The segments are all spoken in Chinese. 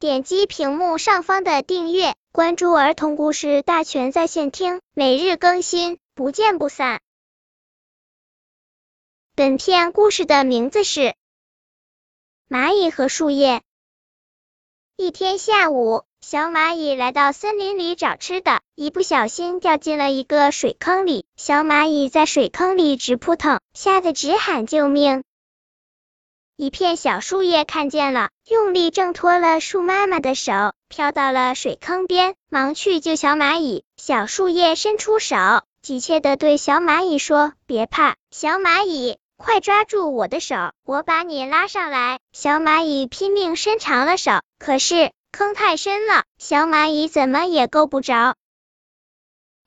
点击屏幕上方的订阅，关注儿童故事大全在线听，每日更新，不见不散。本片故事的名字是《蚂蚁和树叶》。一天下午，小蚂蚁来到森林里找吃的，一不小心掉进了一个水坑里。小蚂蚁在水坑里直扑腾，吓得直喊救命。一片小树叶看见了，用力挣脱了树妈妈的手，飘到了水坑边，忙去救小蚂蚁。小树叶伸出手，急切的对小蚂蚁说：“别怕，小蚂蚁，快抓住我的手，我把你拉上来。”小蚂蚁拼命伸长了手，可是坑太深了，小蚂蚁怎么也够不着。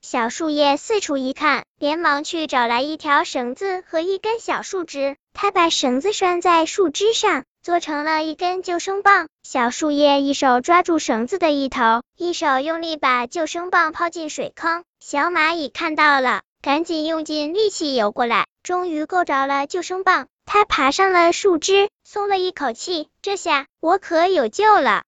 小树叶四处一看，连忙去找来一条绳子和一根小树枝。他把绳子拴在树枝上，做成了一根救生棒。小树叶一手抓住绳子的一头，一手用力把救生棒抛进水坑。小蚂蚁看到了，赶紧用尽力气游过来，终于够着了救生棒。它爬上了树枝，松了一口气，这下我可有救了。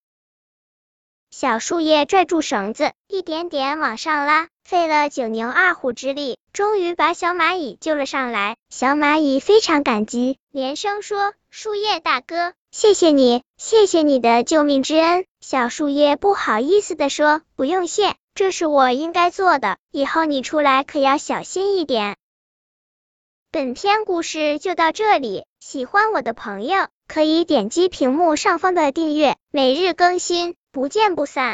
小树叶拽住绳子，一点点往上拉，费了九牛二虎之力，终于把小蚂蚁救了上来。小蚂蚁非常感激，连声说：“树叶大哥，谢谢你，谢谢你的救命之恩。”小树叶不好意思的说：“不用谢，这是我应该做的，以后你出来可要小心一点。”本篇故事就到这里，喜欢我的朋友可以点击屏幕上方的订阅，每日更新。不见不散。